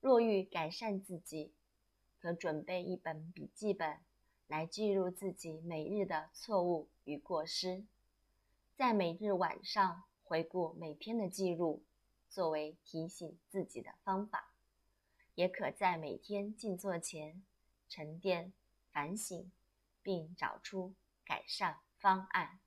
若欲改善自己可准备一本笔记本来记录自己每日的错误与过失在每日晚上回顾每天的记录作为提醒自己的方法。也可在每天静坐前沉淀反省并找出改善方案。